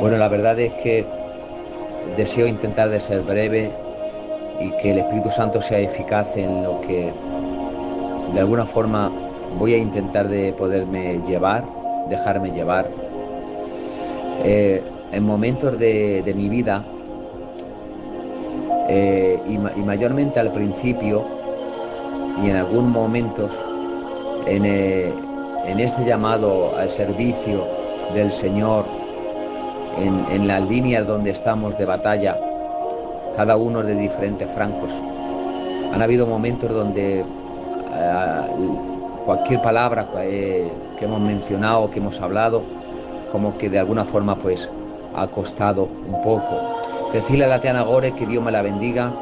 Bueno, la verdad es que deseo intentar de ser breve y que el Espíritu Santo sea eficaz en lo que de alguna forma voy a intentar de poderme llevar, dejarme llevar. Eh, en momentos de, mi vida eh, y, mayormente al principio y en algunos momentos en, eh, en este llamado al servicio del Señor en, las líneas donde estamos de batalla, cada uno de diferentes francos. Han habido momentos donde eh, cualquier palabra eh, que hemos mencionado, que hemos hablado, como que de alguna forma pues ha costado un poco. Decirle a la Teana Gore que Dios me la bendiga,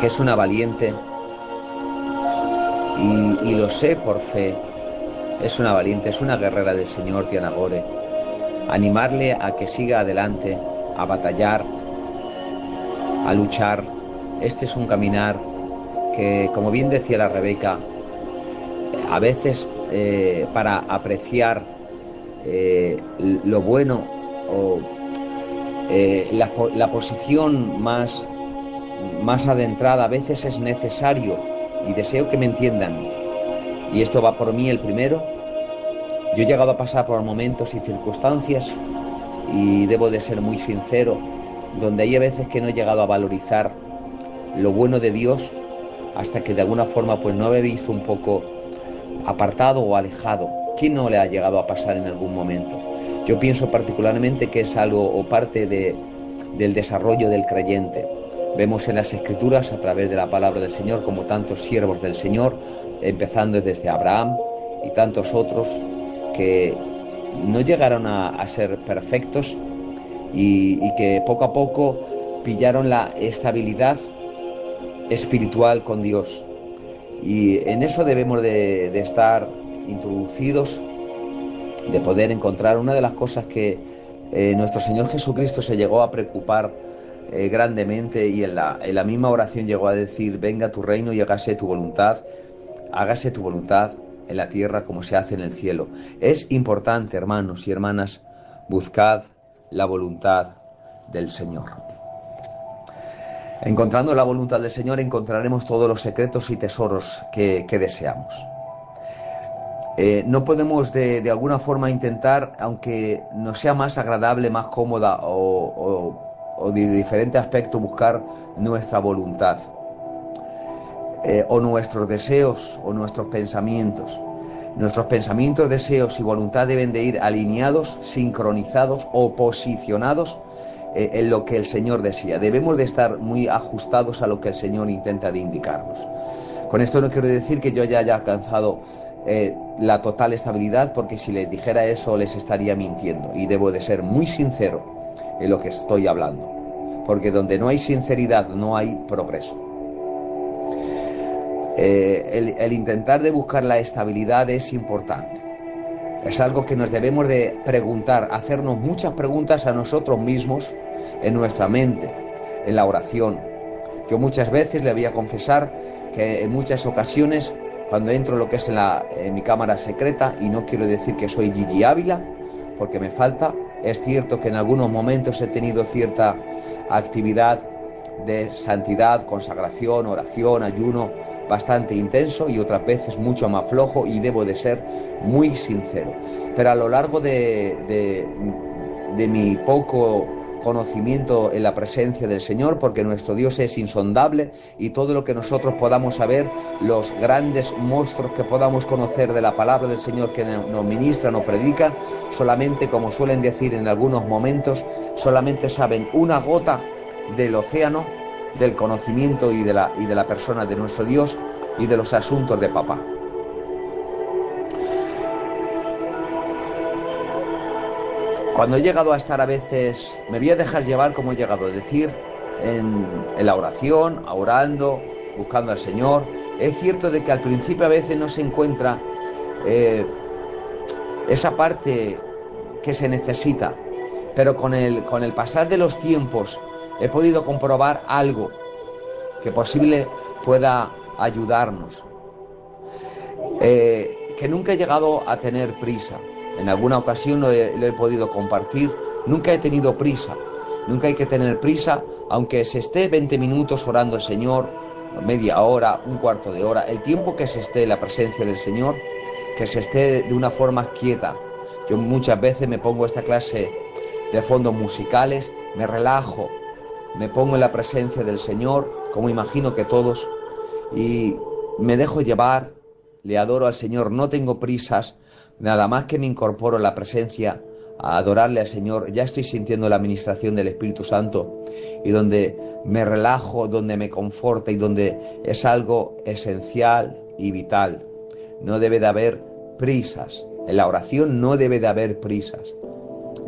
que es una valiente y, y lo sé por fe, es una valiente, es una guerrera del Señor Tiana Gore animarle a que siga adelante, a batallar, a luchar. Este es un caminar que, como bien decía la Rebeca, a veces eh, para apreciar eh, lo bueno o eh, la, posición más, más adentrada, a veces es necesario, y deseo que me entiendan, y esto va por mí el primero, yo he llegado a pasar por momentos y circunstancias y debo de ser muy sincero, donde hay veces que no he llegado a valorizar lo bueno de Dios hasta que de alguna forma pues no he visto un poco apartado o alejado. ¿Quién no le ha llegado a pasar en algún momento? Yo pienso particularmente que es algo o parte de, del desarrollo del creyente. Vemos en las escrituras a través de la palabra del Señor como tantos siervos del Señor, empezando desde Abraham y tantos otros, que no llegaron a, ser perfectos y, que poco a poco pillaron la estabilidad espiritual con Dios. Y en eso debemos de, estar introducidos, de poder encontrar una de las cosas que eh, nuestro Señor Jesucristo se llegó a preocupar eh, grandemente y en la, en la misma oración llegó a decir, venga tu reino y hágase tu voluntad, hágase tu voluntad en la tierra como se hace en el cielo. Es importante, hermanos y hermanas, buscad la voluntad del Señor. Encontrando la voluntad del Señor encontraremos todos los secretos y tesoros que, deseamos. Eh, no podemos de, alguna forma intentar, aunque nos sea más agradable, más cómoda o, o de diferente aspecto, buscar nuestra voluntad. Eh, o nuestros deseos o nuestros pensamientos. Nuestros pensamientos, deseos y voluntad deben de ir alineados, sincronizados o posicionados eh, en lo que el Señor desea. Debemos de estar muy ajustados a lo que el Señor intenta de indicarnos. Con esto no quiero decir que yo ya haya alcanzado eh, la total estabilidad, porque si les dijera eso les estaría mintiendo. Y debo de ser muy sincero en lo que estoy hablando. Porque donde no hay sinceridad no hay progreso. Eh, el, intentar de buscar la estabilidad es importante. Es algo que nos debemos de preguntar, hacernos muchas preguntas a nosotros mismos en nuestra mente, en la oración. Yo muchas veces le voy a confesar que en muchas ocasiones, cuando entro en lo que es la, en mi cámara secreta, y no quiero decir que soy Gigi Ávila, porque me falta, es cierto que en algunos momentos he tenido cierta actividad de santidad, consagración, oración, ayuno, bastante intenso y otras veces mucho más flojo y debo de ser muy sincero. Pero a lo largo de, de, mi poco conocimiento en la presencia del Señor, porque nuestro Dios es insondable y todo lo que nosotros podamos saber, los grandes monstruos que podamos conocer de la palabra del Señor que nos ministran o predican, solamente, como suelen decir en algunos momentos, solamente saben una gota del océano del conocimiento y de, la, y de la persona de nuestro Dios y de los asuntos de papá. Cuando he llegado a estar a veces, me voy a dejar llevar como he llegado a decir, en, la oración, orando, buscando al Señor. Es cierto de que al principio a veces no se encuentra eh, esa parte que se necesita, pero con el, con el pasar de los tiempos he podido comprobar algo que posible pueda ayudarnos. Eh, que nunca he llegado a tener prisa. En alguna ocasión lo he, podido compartir Nunca he tenido prisa. Nunca hay que tener prisa, aunque se esté 20 minutos orando al Señor, media hora, un cuarto de hora, el tiempo que se esté en la presencia del Señor, que se esté de una forma quieta. Yo muchas veces me pongo esta clase de fondos musicales, me relajo, me pongo en la presencia del Señor, como imagino que todos, y me dejo llevar, le adoro al Señor, no tengo prisas, nada más que me incorporo en la presencia a adorarle al Señor, ya estoy sintiendo la administración del Espíritu Santo y donde me relajo, donde me conforta y donde es algo esencial y vital. No debe de haber prisas. En la oración no debe de haber prisas.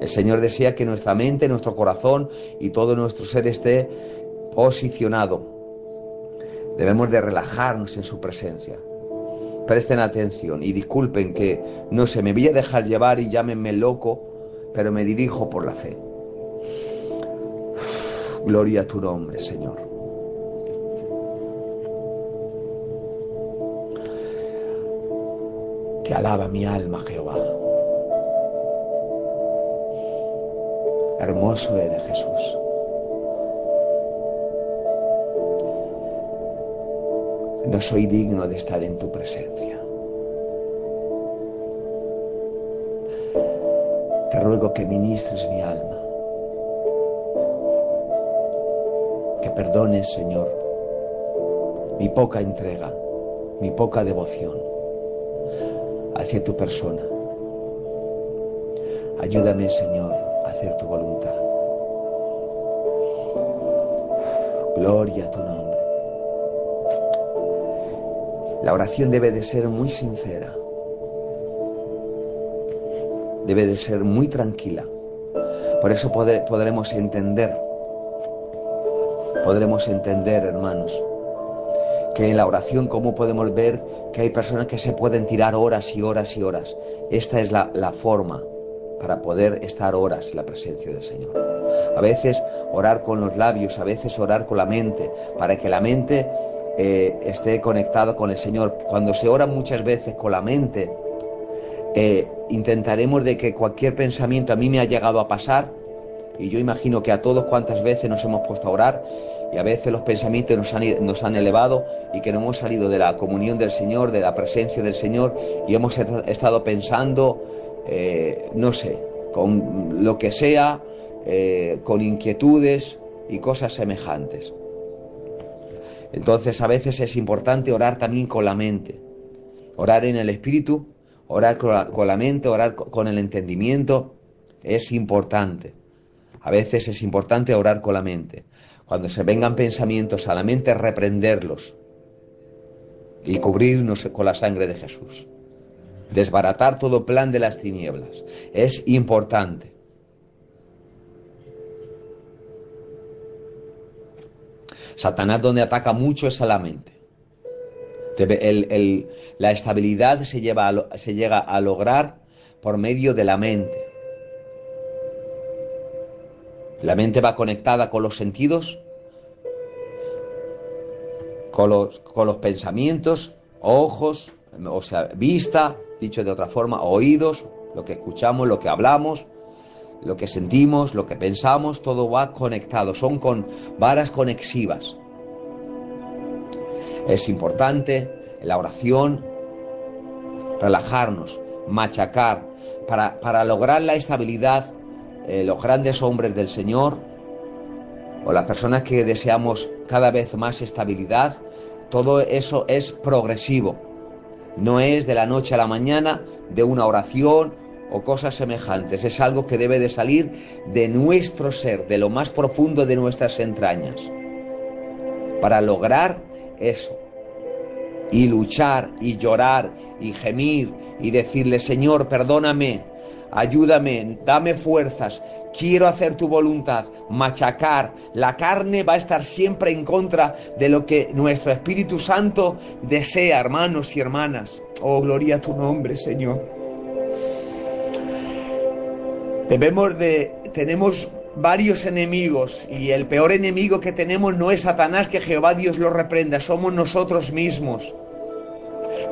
El Señor desea que nuestra mente, nuestro corazón y todo nuestro ser esté posicionado. Debemos de relajarnos en su presencia. Presten atención y disculpen que no se me voy a dejar llevar y llámenme loco, pero me dirijo por la fe. Gloria a tu nombre, Señor. Te alaba mi alma, Jehová. Hermoso eres Jesús. No soy digno de estar en tu presencia. Te ruego que ministres mi alma. Que perdones, Señor, mi poca entrega, mi poca devoción hacia tu persona. Ayúdame, Señor, hacer tu voluntad. Gloria a tu nombre. La oración debe de ser muy sincera. Debe de ser muy tranquila. Por eso podremos entender, podremos entender, hermanos, que en la oración, cómo podemos ver que hay personas que se pueden tirar horas y horas y horas. Esta es la forma para poder estar horas en la presencia del Señor. A veces orar con los labios, a veces orar con la mente, para que la mente eh, esté conectada con el Señor. Cuando se ora muchas veces con la mente, eh, intentaremos de que cualquier pensamiento a mí me ha llegado a pasar, y yo imagino que a todos cuantas veces nos hemos puesto a orar, y a veces los pensamientos nos han elevado y que no hemos salido de la comunión del Señor, de la presencia del Señor, y hemos estado pensando, eh, no sé, con lo que sea, con inquietudes y cosas semejantes. Entonces a veces es importante orar también con la mente, orar en el espíritu, orar con la, mente, orar con el entendimiento, es importante. A veces es importante orar con la mente. Cuando se vengan pensamientos a la mente, reprenderlos y cubrirnos con la sangre de Jesús. Desbaratar todo plan de las tinieblas. Es importante. Satanás donde ataca mucho es a la mente. la estabilidad se, lleva se llega a lograr por medio de la mente. La mente va conectada con los sentidos, con los, con los pensamientos, ojos, o sea, vista, dicho de otra forma, oídos, lo que escuchamos, lo que hablamos, lo que sentimos, lo que pensamos, todo va conectado, son con varas conexivas. Es importante en la oración relajarnos, machacar, para, lograr la estabilidad, eh, los grandes hombres del Señor o las personas que deseamos cada vez más estabilidad, todo eso es progresivo. No es de la noche a la mañana, de una oración o cosas semejantes. Es algo que debe de salir de nuestro ser, de lo más profundo de nuestras entrañas. Para lograr eso. Y luchar y llorar y gemir y decirle, Señor, perdóname, ayúdame, dame fuerzas, quiero hacer tu voluntad, machacar. La carne va a estar siempre en contra de lo que nuestro Espíritu Santo desea, hermanos y hermanas. Oh, gloria a tu nombre, Señor. Debemos de, tenemos varios enemigos y el peor enemigo que tenemos no es Satanás, que Jehová Dios lo reprenda, somos nosotros mismos.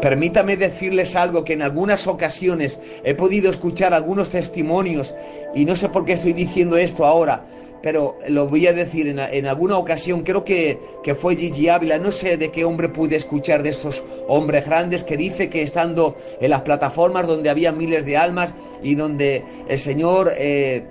Permítame decirles algo que en algunas ocasiones he podido escuchar algunos testimonios y no sé por qué estoy diciendo esto ahora, pero lo voy a decir en, alguna ocasión, creo que, que, fue Gigi Ávila, no sé de qué hombre pude escuchar de estos hombres grandes que dice que estando en las plataformas donde había miles de almas y donde el Señor eh,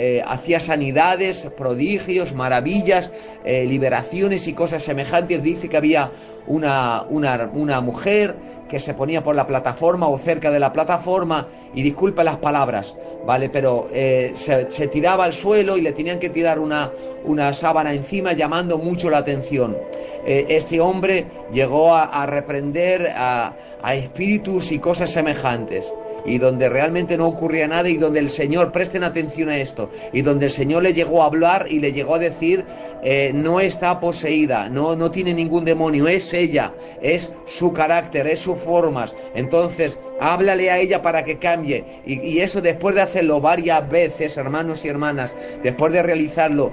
eh, hacía sanidades, prodigios, maravillas, eh, liberaciones y cosas semejantes, dice que había una, una, una mujer que se ponía por la plataforma o cerca de la plataforma y disculpe las palabras, ¿vale? Pero eh, se, tiraba al suelo y le tenían que tirar una, una sábana encima llamando mucho la atención. Este hombre llegó a, reprender a, a espíritus y cosas semejantes y donde realmente no ocurría nada y donde el Señor, presten atención a esto, y donde el Señor le llegó a hablar y le llegó a decir, eh, no está poseída, no, no tiene ningún demonio, es ella, es su carácter, es sus formas. Entonces, háblale a ella para que cambie. Y, y eso después de hacerlo varias veces, hermanos y hermanas, después de realizarlo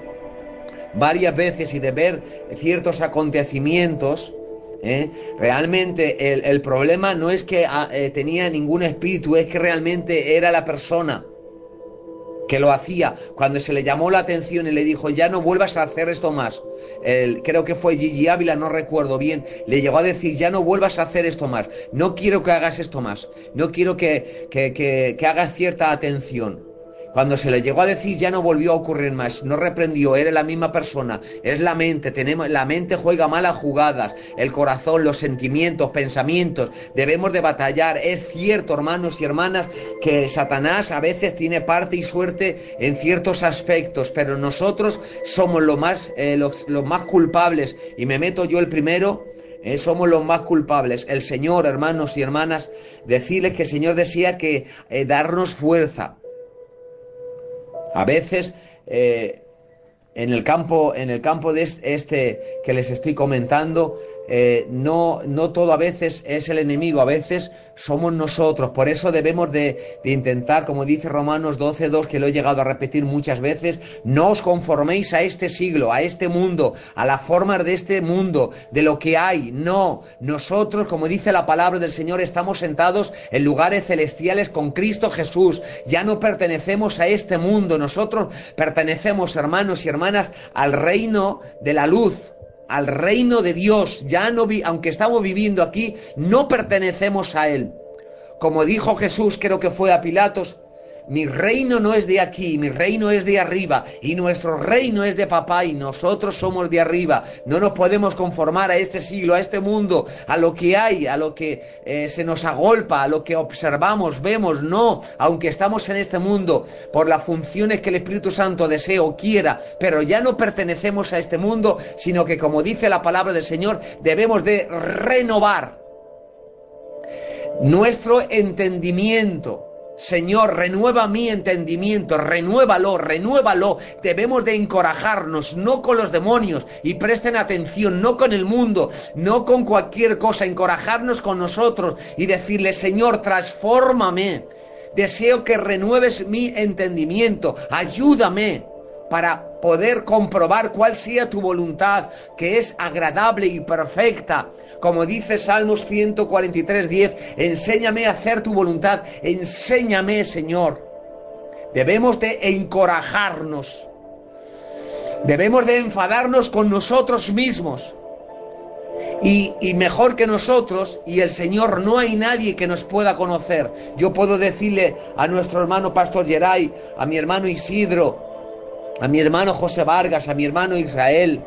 varias veces y de ver ciertos acontecimientos, ¿eh? Realmente el, problema no es que ah, eh, tenía ningún espíritu, es que realmente era la persona que lo hacía. Cuando se le llamó la atención y le dijo, ya no vuelvas a hacer esto más. creo que fue Gigi Ávila, no recuerdo bien, le llegó a decir, ya no vuelvas a hacer esto más. No quiero que hagas esto más. No quiero que, que, que, que hagas cierta atención. Cuando se le llegó a decir ya no volvió a ocurrir más, no reprendió, era la misma persona, es la mente, tenemos, la mente juega malas jugadas, el corazón, los sentimientos, pensamientos, debemos de batallar. Es cierto, hermanos y hermanas, que Satanás a veces tiene parte y suerte en ciertos aspectos, pero nosotros somos más, eh, los, más culpables, y me meto yo el primero, eh, somos los más culpables. El Señor, hermanos y hermanas, decirles que el Señor decía que eh, darnos fuerza, a veces eh, en el campo, en el campo de este que les estoy comentando, eh, no, no todo a veces es el enemigo, a veces somos nosotros. Por eso debemos de, intentar, como dice Romanos 12.2, que lo he llegado a repetir muchas veces, no os conforméis a este siglo, a este mundo, a las formas de este mundo, de lo que hay. No, nosotros, como dice la palabra del Señor, estamos sentados en lugares celestiales con Cristo Jesús. Ya no pertenecemos a este mundo, nosotros pertenecemos, hermanos y hermanas, al reino de la luz al reino de Dios, ya no vi, aunque estamos viviendo aquí, no pertenecemos a él. Como dijo Jesús, creo que fue a Pilatos, mi reino no es de aquí, mi reino es de arriba y nuestro reino es de papá y nosotros somos de arriba. No nos podemos conformar a este siglo, a este mundo, a lo que hay, a lo que eh, se nos agolpa, a lo que observamos, vemos. No, aunque estamos en este mundo por las funciones que el Espíritu Santo desea o quiera, pero ya no pertenecemos a este mundo, sino que como dice la palabra del Señor, debemos de renovar nuestro entendimiento Señor, renueva mi entendimiento, renuévalo, renuévalo. Debemos de encorajarnos, no con los demonios, y presten atención, no con el mundo, no con cualquier cosa, encorajarnos con nosotros y decirle, Señor, transfórmame. Deseo que renueves mi entendimiento, ayúdame para poder comprobar cuál sea tu voluntad, que es agradable y perfecta. Como dice Salmos 143, 10, enséñame a hacer tu voluntad, enséñame, Señor. Debemos de encorajarnos. Debemos de enfadarnos con nosotros mismos. Y, mejor que nosotros y el Señor no hay nadie que nos pueda conocer. Yo puedo decirle a nuestro hermano Pastor Geray, a mi hermano Isidro, a mi hermano José Vargas, a mi hermano Israel,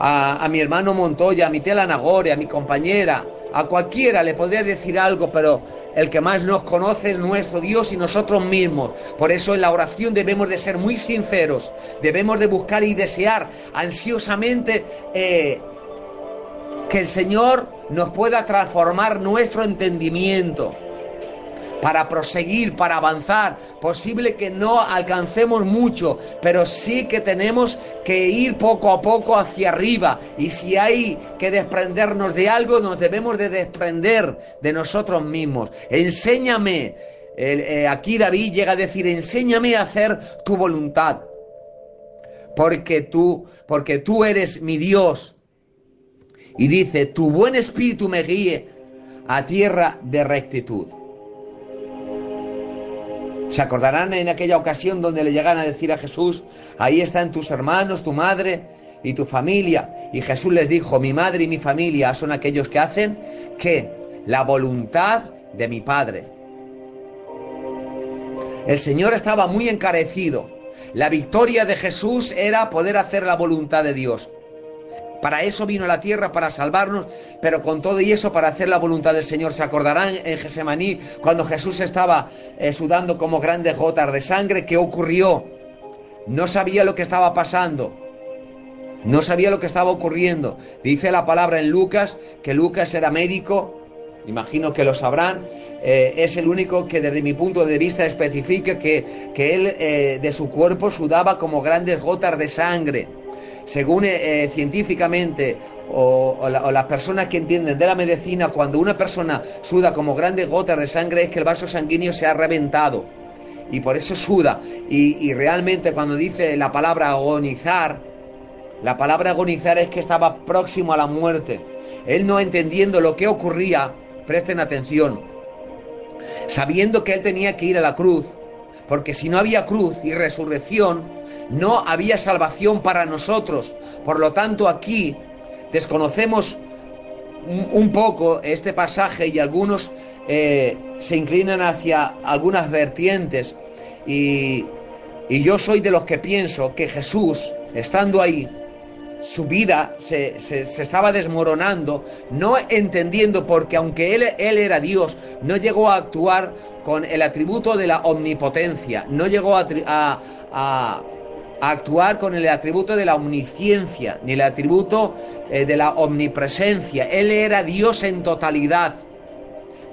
a, mi hermano Montoya, a mi tela Nagore, a mi compañera, a cualquiera le podría decir algo, pero el que más nos conoce es nuestro Dios y nosotros mismos. Por eso en la oración debemos de ser muy sinceros, debemos de buscar y desear ansiosamente eh, que el Señor nos pueda transformar nuestro entendimiento para proseguir, para avanzar. Posible que no alcancemos mucho, pero sí que tenemos que ir poco a poco hacia arriba. Y si hay que desprendernos de algo, nos debemos de desprender de nosotros mismos. Enséñame. Eh, aquí David llega a decir, enséñame a hacer tu voluntad. Porque tú, porque tú eres mi Dios. Y dice, tu buen espíritu me guíe a tierra de rectitud. Se acordarán en aquella ocasión donde le llegan a decir a Jesús, ahí están tus hermanos, tu madre y tu familia. Y Jesús les dijo, mi madre y mi familia son aquellos que hacen que la voluntad de mi Padre. El Señor estaba muy encarecido. La victoria de Jesús era poder hacer la voluntad de Dios. Para eso vino a la tierra, para salvarnos, pero con todo y eso para hacer la voluntad del Señor. Se acordarán en Gesemaní cuando Jesús estaba eh, sudando como grandes gotas de sangre. ¿Qué ocurrió? No sabía lo que estaba pasando. No sabía lo que estaba ocurriendo. Dice la palabra en Lucas que Lucas era médico. Imagino que lo sabrán. Eh, es el único que desde mi punto de vista especifica que, que él eh, de su cuerpo sudaba como grandes gotas de sangre según eh, eh, científicamente o, las personas que entienden de la medicina, cuando una persona suda como grandes gotas de sangre es que el vaso sanguíneo se ha reventado y por eso suda. Y, realmente cuando dice la palabra agonizar, la palabra agonizar es que estaba próximo a la muerte. Él no entendiendo lo que ocurría, presten atención, sabiendo que él tenía que ir a la cruz, porque si no había cruz y resurrección, no había salvación para nosotros. Por lo tanto, aquí desconocemos un poco este pasaje y algunos eh, se inclinan hacia algunas vertientes. Y, yo soy de los que pienso que Jesús, estando ahí, su vida se, se, estaba desmoronando, no entendiendo porque aunque él, él, era Dios, no llegó a actuar con el atributo de la omnipotencia, no llegó a, a, actuar con el atributo de la omnisciencia, ni el atributo eh, de la omnipresencia. Él era Dios en totalidad,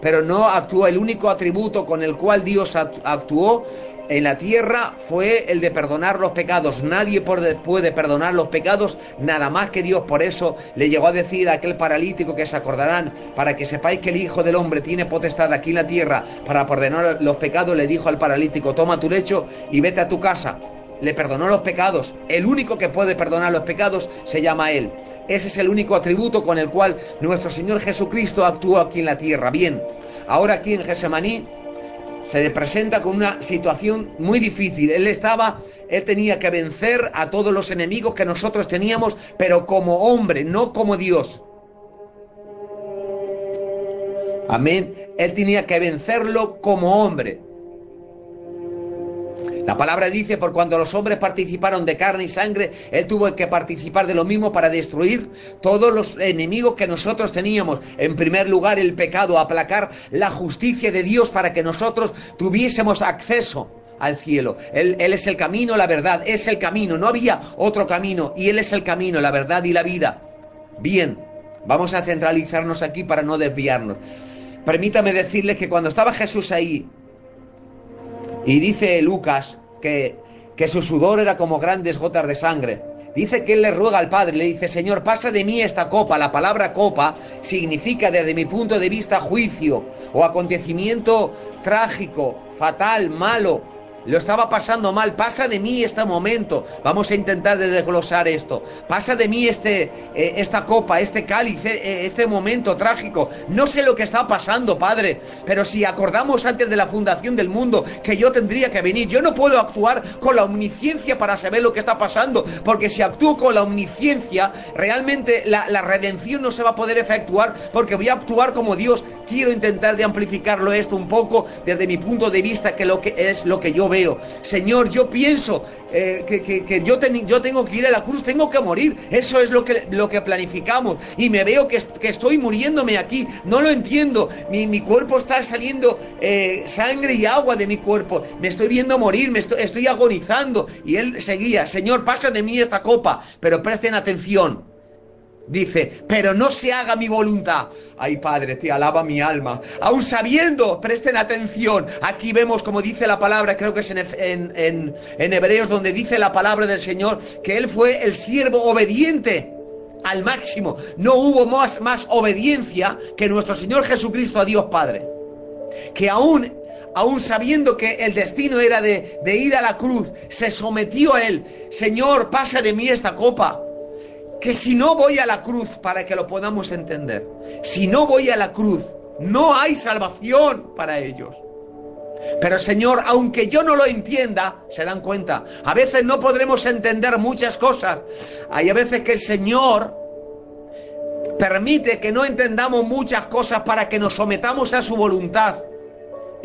pero no actuó. El único atributo con el cual Dios actuó en la tierra fue el de perdonar los pecados. Nadie puede perdonar los pecados nada más que Dios. Por eso le llegó a decir a aquel paralítico que se acordarán, para que sepáis que el Hijo del Hombre tiene potestad aquí en la tierra para perdonar los pecados, le dijo al paralítico, toma tu lecho y vete a tu casa le perdonó los pecados. El único que puede perdonar los pecados se llama Él. Ese es el único atributo con el cual nuestro Señor Jesucristo actuó aquí en la tierra. Bien, ahora aquí en Gesemaní se presenta con una situación muy difícil. Él estaba, él tenía que vencer a todos los enemigos que nosotros teníamos, pero como hombre, no como Dios. Amén. Él tenía que vencerlo como hombre. La palabra dice, por cuando los hombres participaron de carne y sangre, Él tuvo que participar de lo mismo para destruir todos los enemigos que nosotros teníamos. En primer lugar, el pecado, aplacar la justicia de Dios para que nosotros tuviésemos acceso al cielo. Él, él, es el camino, la verdad, es el camino. No había otro camino y Él es el camino, la verdad y la vida. Bien, vamos a centralizarnos aquí para no desviarnos. Permítame decirles que cuando estaba Jesús ahí, y dice Lucas que, que su sudor era como grandes gotas de sangre. Dice que él le ruega al Padre, le dice, Señor, pasa de mí esta copa. La palabra copa significa desde mi punto de vista juicio o acontecimiento trágico, fatal, malo, lo estaba pasando mal, pasa de mí este momento. Vamos a intentar desglosar esto. Pasa de mí este, eh, esta copa, este cáliz, eh, este momento trágico. No sé lo que está pasando, Padre, pero si acordamos antes de la fundación del mundo que yo tendría que venir, yo no puedo actuar con la omnisciencia para saber lo que está pasando, porque si actúo con la omnisciencia, realmente la, la redención no se va a poder efectuar porque voy a actuar como Dios. Quiero intentar de amplificarlo esto un poco desde mi punto de vista, que lo que es lo que yo veo Señor, yo pienso eh, que, yo, yo, tengo que ir a la cruz, tengo que morir. Eso es lo que, lo que planificamos. Y me veo que, estoy muriéndome aquí. No lo entiendo. Mi, cuerpo está saliendo eh, sangre y agua de mi cuerpo. Me estoy viendo morir, me estoy, estoy agonizando. Y él seguía, Señor, pasa de mí esta copa. Pero presten atención. Dice, pero no se haga mi voluntad. Ay Padre, te alaba mi alma. Aún sabiendo, presten atención. Aquí vemos como dice la palabra, creo que es en, en, Hebreos donde dice la palabra del Señor, que Él fue el siervo obediente al máximo. No hubo más, más obediencia que nuestro Señor Jesucristo a Dios Padre. Que aún aún sabiendo que el destino era de, de, ir a la cruz, se sometió a él. Señor, pasa de mí esta copa que si no voy a la cruz, para que lo podamos entender, si no voy a la cruz, No hay salvación para ellos. Pero Señor, aunque yo no lo entienda, se dan cuenta. A veces no podremos entender muchas cosas. Hay a veces que el Señor permite que no entendamos muchas cosas para que nos sometamos a su voluntad.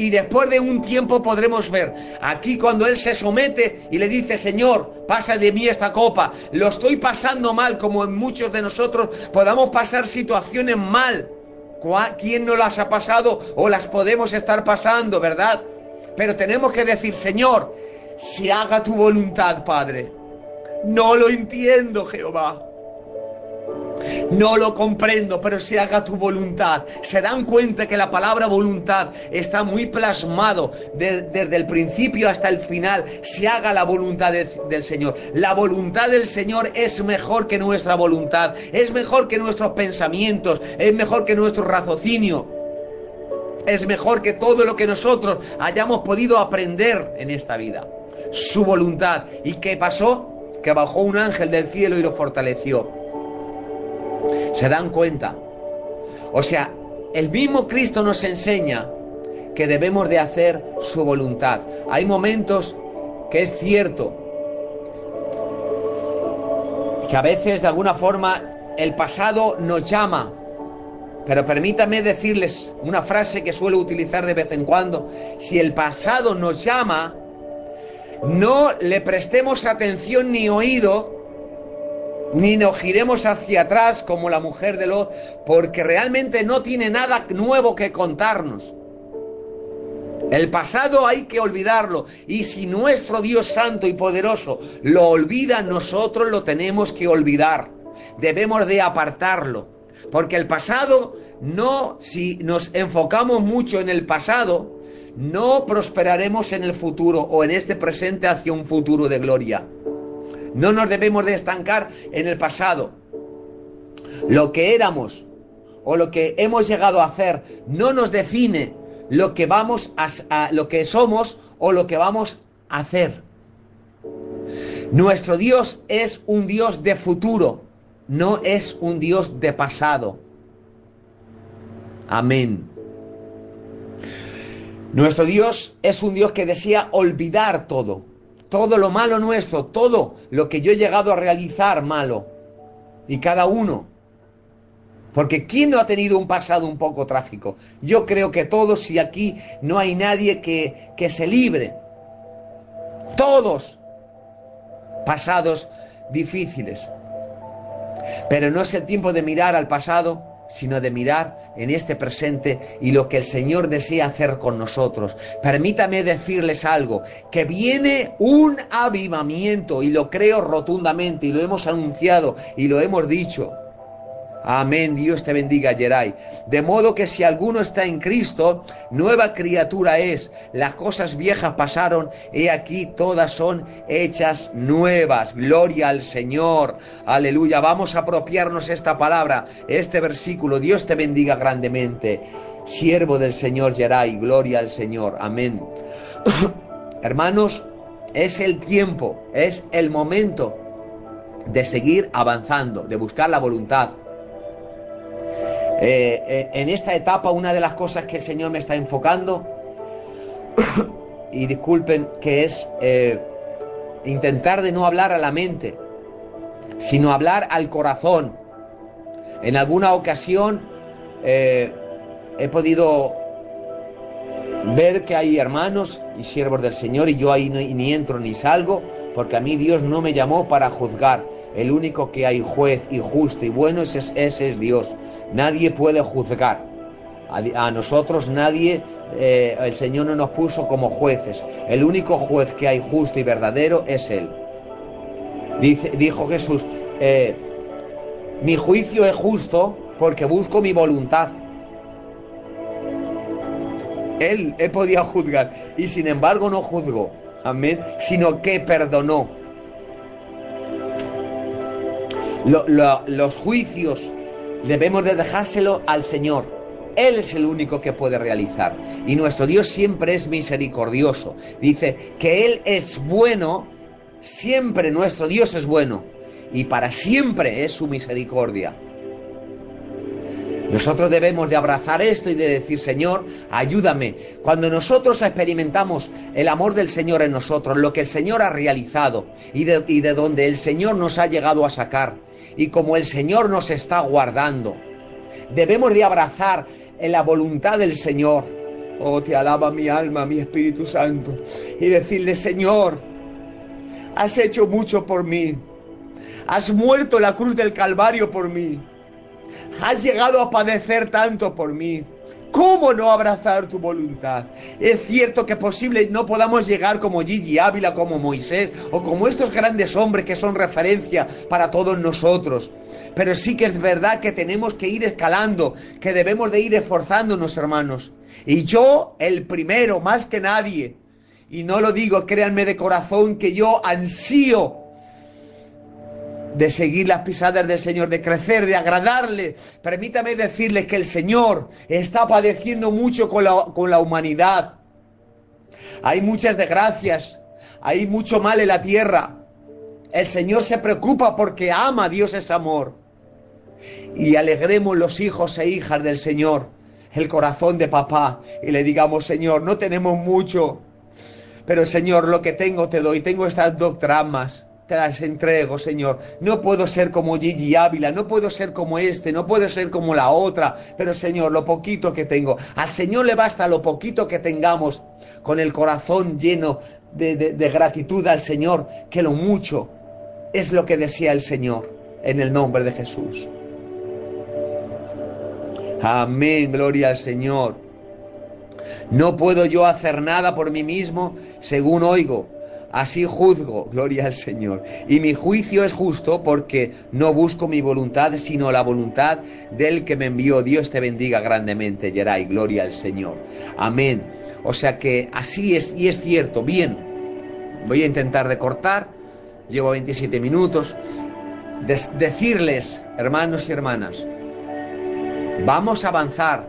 Y después de un tiempo podremos ver aquí cuando Él se somete y le dice, Señor, pasa de mí esta copa. Lo estoy pasando mal, como en muchos de nosotros podamos pasar situaciones mal. ¿Quién no las ha pasado o las podemos estar pasando, verdad? Pero tenemos que decir, Señor, si haga tu voluntad, Padre. No lo entiendo, Jehová. No lo comprendo, pero si haga tu voluntad. Se dan cuenta que la palabra voluntad está muy plasmado desde el principio hasta el final. Si haga la voluntad del Señor. La voluntad del Señor es mejor que nuestra voluntad. Es mejor que nuestros pensamientos. Es mejor que nuestro raciocinio. Es mejor que todo lo que nosotros hayamos podido aprender en esta vida. Su voluntad. ¿Y qué pasó? Que bajó un ángel del cielo y lo fortaleció. ¿Se dan cuenta? O sea, el mismo Cristo nos enseña que debemos de hacer su voluntad. Hay momentos que es cierto que a veces de alguna forma el pasado nos llama, pero permítame decirles una frase que suelo utilizar de vez en cuando, si el pasado nos llama, no le prestemos atención ni oído ni nos giremos hacia atrás como la mujer de Lot, porque realmente no tiene nada nuevo que contarnos. El pasado hay que olvidarlo y si nuestro Dios santo y poderoso lo olvida, nosotros lo tenemos que olvidar. Debemos de apartarlo, porque el pasado no, si nos enfocamos mucho en el pasado, no prosperaremos en el futuro o en este presente hacia un futuro de gloria. No nos debemos de estancar en el pasado. Lo que éramos o lo que hemos llegado a hacer no nos define lo que vamos a, lo que somos o lo que vamos a hacer. Nuestro Dios es un Dios de futuro, no es un Dios de pasado. Amén. Nuestro Dios es un Dios que desea olvidar todo todo lo malo nuestro, todo lo que yo he llegado a realizar malo. Y cada uno. Porque ¿quién no ha tenido un pasado un poco trágico? Yo creo que todos y aquí no hay nadie que, que se libre. Todos pasados difíciles. Pero no es el tiempo de mirar al pasado, sino de mirar en este presente y lo que el Señor desea hacer con nosotros. Permítame decirles algo, que viene un avivamiento y lo creo rotundamente y lo hemos anunciado y lo hemos dicho. Amén, Dios te bendiga, Geray. De modo que si alguno está en Cristo, nueva criatura es. Las cosas viejas pasaron, y aquí todas son hechas nuevas. Gloria al Señor. Aleluya. Vamos a apropiarnos esta palabra, este versículo. Dios te bendiga grandemente. Siervo del Señor Geray, gloria al Señor. Amén. Hermanos, es el tiempo, es el momento de seguir avanzando, de buscar la voluntad eh, eh, en esta etapa una de las cosas que el Señor me está enfocando, y disculpen, que es eh, intentar de no hablar a la mente, sino hablar al corazón. En alguna ocasión he podido ver que hay hermanos y siervos del Señor y yo ahí ni entro ni salgo, porque a mí Dios no me llamó para juzgar. El único que hay juez y justo y bueno, ese es Dios. Nadie puede juzgar. A, nosotros nadie, eh, el Señor no nos puso como jueces. El único juez que hay justo y verdadero es Él. Dijo Jesús, eh, mi juicio es justo porque busco mi voluntad. Él, he podía juzgar y sin embargo no juzgó, amén, sino que perdonó. Los juicios debemos de dejárselo al Señor. Él es el único que puede realizar. Y nuestro Dios siempre es misericordioso. Dice que Él es bueno, siempre nuestro Dios es bueno. Y para siempre es su misericordia. Nosotros debemos de abrazar esto y de decir, Señor, ayúdame. Cuando nosotros experimentamos el amor del Señor en nosotros, lo que el Señor ha realizado y de, y de donde el Señor nos ha llegado a sacar, y como el Señor nos está guardando, debemos de abrazar en la voluntad del Señor. Oh, te alaba mi alma, mi Espíritu Santo. Y decirle, Señor, has hecho mucho por mí. Has muerto la cruz del Calvario por mí. Has llegado a padecer tanto por mí. ¿Cómo no abrazar tu voluntad? Es cierto que posible no podamos llegar como Gigi Ávila, como Moisés o como estos grandes hombres que son referencia para todos nosotros. Pero sí que es verdad que tenemos que ir escalando, que debemos de ir esforzándonos, hermanos. Y yo, el primero, más que nadie, y no lo digo, créanme de corazón, que yo ansío de seguir las pisadas del Señor, de crecer, de agradarle. Permítame decirles que el Señor está padeciendo mucho con la, con la humanidad. Hay muchas desgracias, hay mucho mal en la tierra. El Señor se preocupa porque ama, Dios es amor. Y alegremos los hijos e hijas del Señor el corazón de papá y le digamos, Señor, no tenemos mucho, pero Señor, lo que tengo te doy, tengo estas dos tramas te las entrego, Señor. No puedo ser como Gigi Ávila, no puedo ser como este, no puedo ser como la otra, pero Señor, lo poquito que tengo, al Señor le basta lo poquito que tengamos, con el corazón lleno de, de, gratitud al Señor, que lo mucho es lo que desea el Señor, en el nombre de Jesús. Amén, gloria al Señor. No puedo yo hacer nada por mí mismo según oigo Así juzgo, gloria al Señor. Y mi juicio es justo porque no busco mi voluntad, sino la voluntad del que me envió. Dios te bendiga grandemente, Geray, gloria al Señor. Amén. O sea que así es y es cierto. Bien, voy a intentar de cortar. Llevo 27 minutos. decirles, hermanos y hermanas, vamos a avanzar.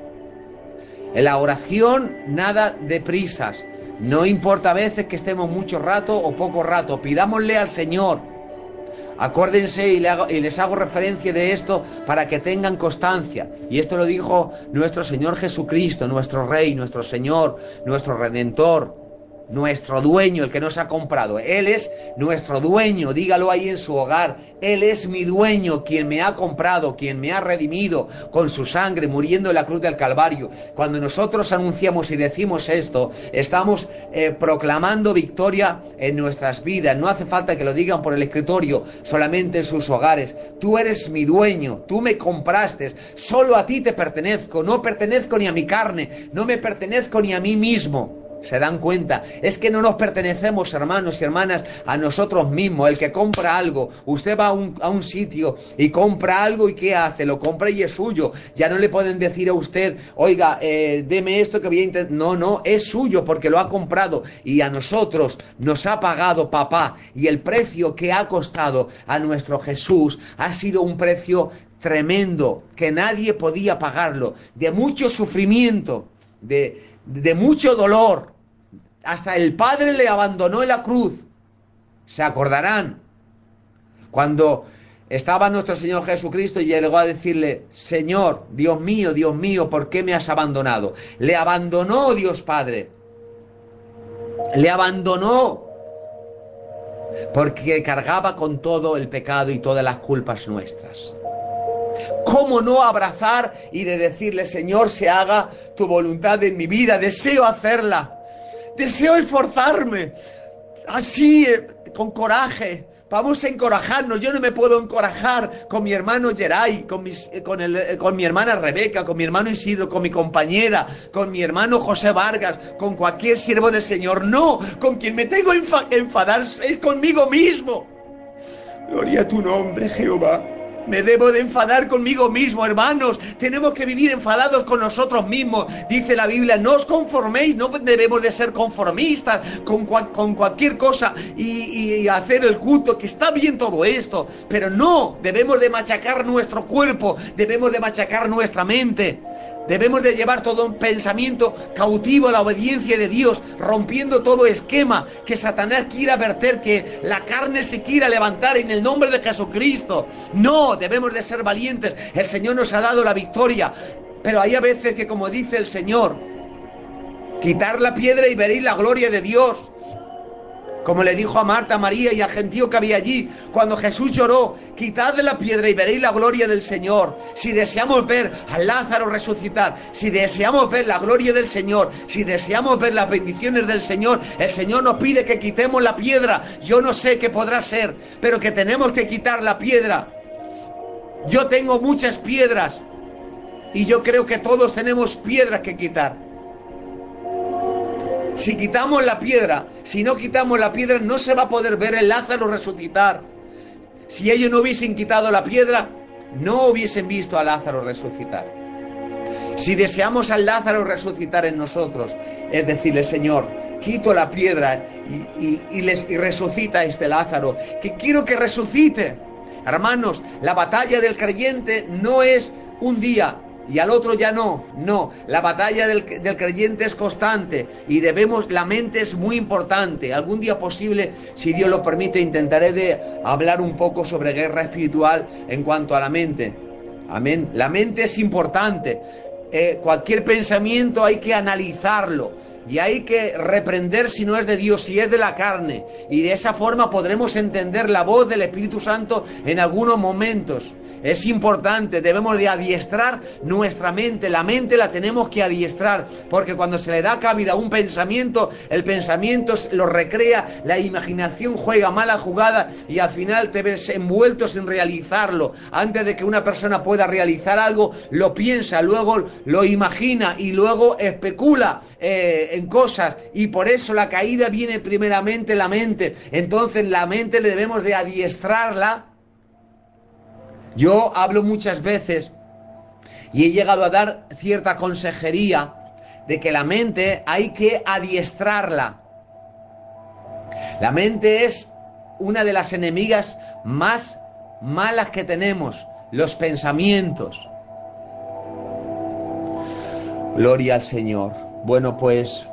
En la oración nada de prisas. No importa a veces que estemos mucho rato o poco rato, pidámosle al Señor. Acuérdense y, les hago referencia de esto para que tengan constancia. Y esto lo dijo nuestro Señor Jesucristo, nuestro Rey, nuestro Señor, nuestro Redentor nuestro dueño, el que nos ha comprado. Él es nuestro dueño, dígalo ahí en su hogar. Él es mi dueño, quien me ha comprado, quien me ha redimido con su sangre, muriendo en la cruz del Calvario. Cuando nosotros anunciamos y decimos esto, estamos eh, proclamando victoria en nuestras vidas. No hace falta que lo digan por el escritorio, solamente en sus hogares. Tú eres mi dueño, tú me compraste, solo a ti te pertenezco, no pertenezco ni a mi carne, no me pertenezco ni a mí mismo. ¿Se dan cuenta? Es que no nos pertenecemos, hermanos y hermanas, a nosotros mismos. El que compra algo, usted va a un, a un, sitio y compra algo y ¿qué hace? Lo compra y es suyo. Ya no le pueden decir a usted, oiga, eh, deme esto que voy a intentar. No, no, es suyo porque lo ha comprado y a nosotros nos ha pagado papá. Y el precio que ha costado a nuestro Jesús ha sido un precio tremendo, que nadie podía pagarlo, de mucho sufrimiento, de, de mucho dolor. Hasta el Padre le abandonó en la cruz. Se acordarán cuando estaba nuestro Señor Jesucristo y llegó a decirle, Señor, Dios mío, Dios mío, ¿por qué me has abandonado? Le abandonó Dios Padre. Le abandonó porque cargaba con todo el pecado y todas las culpas nuestras. ¿Cómo no abrazar y de decirle, Señor, se haga tu voluntad en mi vida? Deseo hacerla. Deseo esforzarme. Así, eh, con coraje. Vamos a encorajarnos. Yo no me puedo encorajar con mi hermano Geray, el, eh, con, mi hermana Rebeca, con mi hermano Isidro, con mi compañera, con mi hermano José Vargas, con cualquier siervo del Señor. No, con quien me tengo que enfadar es conmigo mismo. Gloria a tu nombre, Jehová. Me debo de enfadar conmigo mismo, hermanos. Tenemos que vivir enfadados con nosotros mismos. Dice la Biblia, no os conforméis, no debemos de ser conformistas con, con cualquier cosa y, y, hacer el culto, que está bien todo esto, pero no, debemos de machacar nuestro cuerpo, debemos de machacar nuestra mente. Debemos de llevar todo un pensamiento cautivo a la obediencia de Dios, rompiendo todo esquema que Satanás quiera verter, que la carne se quiera levantar en el nombre de Jesucristo. No, debemos de ser valientes. El Señor nos ha dado la victoria. Pero hay a veces que, como dice el Señor, quitar la piedra y veréis la gloria de Dios. Como le dijo a Marta, María y al gentío que había allí, cuando Jesús lloró, quitad de la piedra y veréis la gloria del Señor. Si deseamos ver a Lázaro resucitar, si deseamos ver la gloria del Señor, si deseamos ver las bendiciones del Señor, el Señor nos pide que quitemos la piedra. Yo no sé qué podrá ser, pero que tenemos que quitar la piedra. Yo tengo muchas piedras y yo creo que todos tenemos piedras que quitar. Si quitamos la piedra, si no quitamos la piedra, no se va a poder ver el Lázaro resucitar. Si ellos no hubiesen quitado la piedra, no hubiesen visto a Lázaro resucitar. Si deseamos al Lázaro resucitar en nosotros, es decirle, Señor, quito la piedra y, les, y resucita este Lázaro, que quiero que resucite. Hermanos, la batalla del creyente no es un día, y al otro ya no, no, la batalla del, creyente es constante y debemos, la mente es muy importante. Algún día posible, si Dios lo permite, intentaré de hablar un poco sobre guerra espiritual en cuanto a la mente. Amén. La mente es importante. Eh, cualquier pensamiento hay que analizarlo y hay que reprender si no es de Dios, si es de la carne. Y de esa forma podremos entender la voz del Espíritu Santo en algunos momentos. Es importante, debemos de adiestrar nuestra mente. La mente la tenemos que adiestrar, porque cuando se le da cabida a un pensamiento, el pensamiento lo recrea, la imaginación juega mala jugada y al final te ves envuelto sin realizarlo. Antes de que una persona pueda realizar algo, lo piensa, luego lo imagina y luego especula eh, en cosas y por eso la caída viene primeramente la mente. Entonces la mente le debemos de adiestrarla yo hablo muchas veces y he llegado a dar cierta consejería de que la mente hay que adiestrarla. La mente es una de las enemigas más malas que tenemos, los pensamientos. Gloria al Señor. Bueno, pues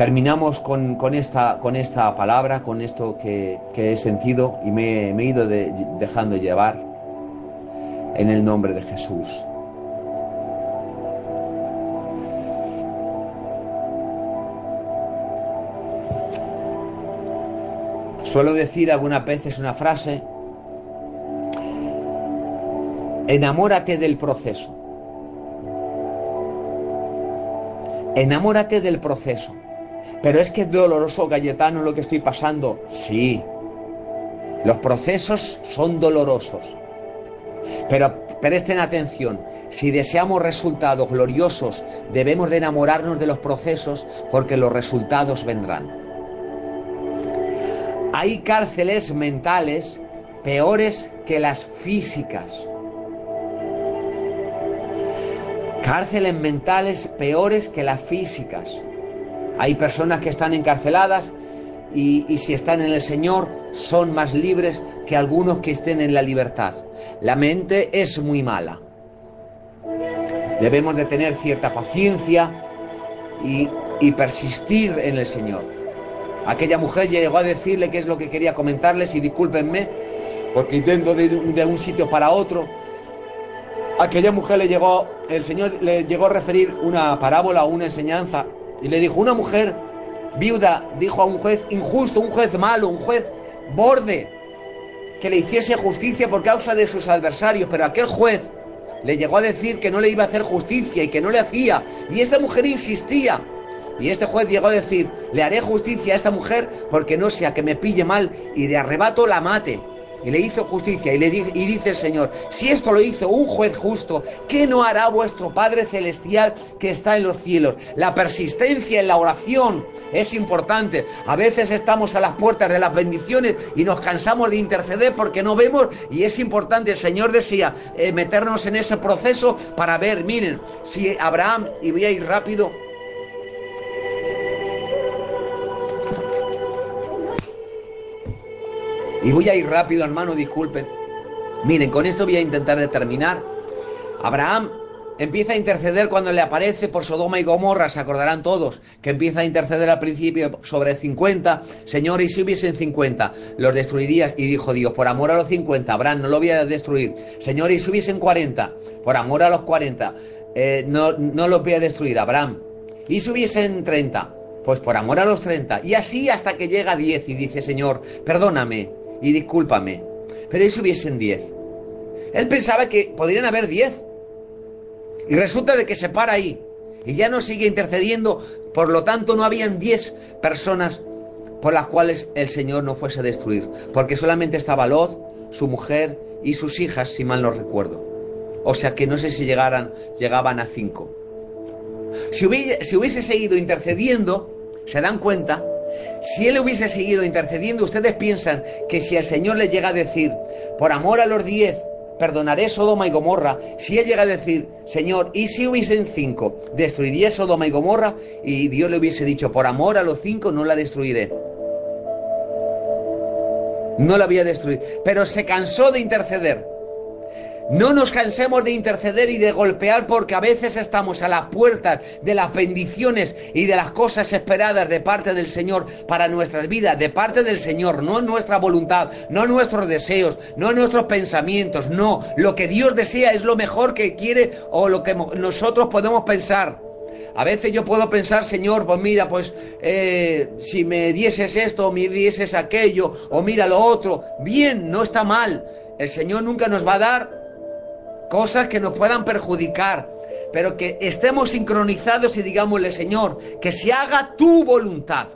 terminamos con, esta, palabra, con esto que, he sentido y me, he ido dejando llevar en el nombre de Jesús. Suelo decir algunas veces una frase, enamórate del proceso. Enamórate del proceso. Pero es que es doloroso, Cayetano, lo que estoy pasando. Sí, los procesos son dolorosos. Pero presten atención, si deseamos resultados gloriosos, debemos de enamorarnos de los procesos porque los resultados vendrán. Hay cárceles mentales peores que las físicas. Cárceles mentales peores que las físicas. Hay personas que están encarceladas y, si están en el Señor son más libres que algunos que estén en la libertad. La mente es muy mala. Debemos de tener cierta paciencia y, persistir en el Señor. Aquella mujer llegó a decirle qué es lo que quería comentarles y discúlpenme porque intento de, de un sitio para otro. Aquella mujer le llegó, el Señor le llegó a referir una parábola o una enseñanza y le dijo, una mujer viuda dijo a un juez injusto, un juez malo, un juez borde, que le hiciese justicia por causa de sus adversarios, pero aquel juez le llegó a decir que no le iba a hacer justicia y que no le hacía. Y esta mujer insistía. Y este juez llegó a decir, le haré justicia a esta mujer porque no sea que me pille mal y de arrebato la mate y le hizo justicia y, le y dice el Señor, si esto lo hizo un juez justo, ¿qué no hará vuestro Padre Celestial que está en los cielos? La persistencia en la oración es importante. A veces estamos a las puertas de las bendiciones y nos cansamos de interceder porque no vemos y es importante, el Señor decía, eh, meternos en ese proceso para ver, miren, si Abraham, y voy a ir rápido, Y voy a ir rápido, hermano, disculpen. Miren, con esto voy a intentar determinar. Abraham empieza a interceder cuando le aparece por Sodoma y Gomorra, se acordarán todos, que empieza a interceder al principio sobre 50, Señor, y si hubiesen 50, los destruirías. Y dijo Dios, por amor a los 50, Abraham, no lo voy a destruir. Señor, y si hubiesen 40, por amor a los 40, eh, no, no los voy a destruir, Abraham. Y si hubiesen 30, pues por amor a los 30. Y así hasta que llega a 10 y dice, Señor, perdóname y discúlpame. Pero ¿y si hubiesen 10? Él pensaba que podrían haber 10 y resulta de que se para ahí y ya no sigue intercediendo, por lo tanto no habían diez personas por las cuales el Señor no fuese a destruir, porque solamente estaba Lot, su mujer y sus hijas, si mal no recuerdo. O sea que no sé si llegaran, llegaban a cinco. Si hubiese seguido intercediendo, se dan cuenta, si él hubiese seguido intercediendo, ustedes piensan que si el Señor le llega a decir, por amor a los diez, perdonaré Sodoma y Gomorra. Si él llega a decir, Señor, ¿y si hubiesen cinco? ¿Destruiría Sodoma y Gomorra? Y Dios le hubiese dicho, por amor a los cinco no la destruiré. No la voy a destruir. Pero se cansó de interceder. No nos cansemos de interceder y de golpear porque a veces estamos a las puertas de las bendiciones y de las cosas esperadas de parte del Señor para nuestras vidas, de parte del Señor, no nuestra voluntad, no nuestros deseos, no nuestros pensamientos, no. Lo que Dios desea es lo mejor que quiere o lo que nosotros podemos pensar. A veces yo puedo pensar, Señor, pues mira, pues eh, si me dieses esto, o me dieses aquello, o mira lo otro, bien, no está mal. El Señor nunca nos va a dar cosas que nos puedan perjudicar, pero que estemos sincronizados y digámosle, Señor, que se haga tu voluntad,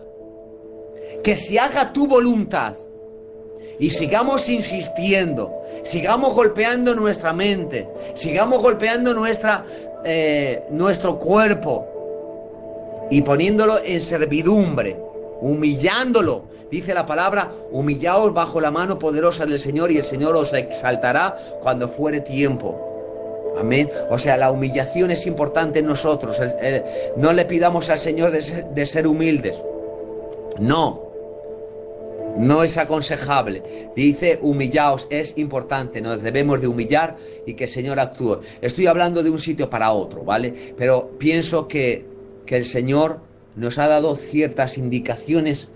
que se haga tu voluntad. Y sigamos insistiendo, sigamos golpeando nuestra mente, sigamos golpeando nuestra, eh, nuestro cuerpo y poniéndolo en servidumbre, humillándolo. Dice la palabra, humillaos bajo la mano poderosa del Señor y el Señor os exaltará cuando fuere tiempo. Amén. O sea, la humillación es importante en nosotros. no le pidamos al Señor de ser, de ser humildes. No. No es aconsejable. Dice humillaos, es importante. Nos debemos de humillar y que el Señor actúe. Estoy hablando de un sitio para otro, ¿vale? Pero pienso que, que el Señor nos ha dado ciertas indicaciones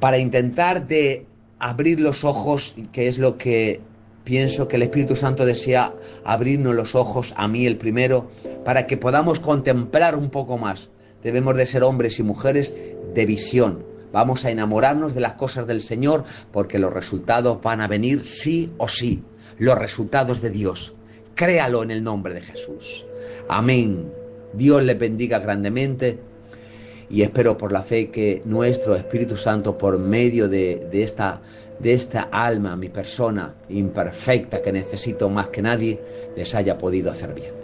para intentar de abrir los ojos, que es lo que pienso que el Espíritu Santo desea abrirnos los ojos, a mí el primero, para que podamos contemplar un poco más. Debemos de ser hombres y mujeres de visión. Vamos a enamorarnos de las cosas del Señor porque los resultados van a venir sí o sí. Los resultados de Dios. Créalo en el nombre de Jesús. Amén. Dios le bendiga grandemente y espero por la fe que nuestro Espíritu Santo, por medio de esta alma, mi persona imperfecta que necesito más que nadie, les haya podido hacer bien.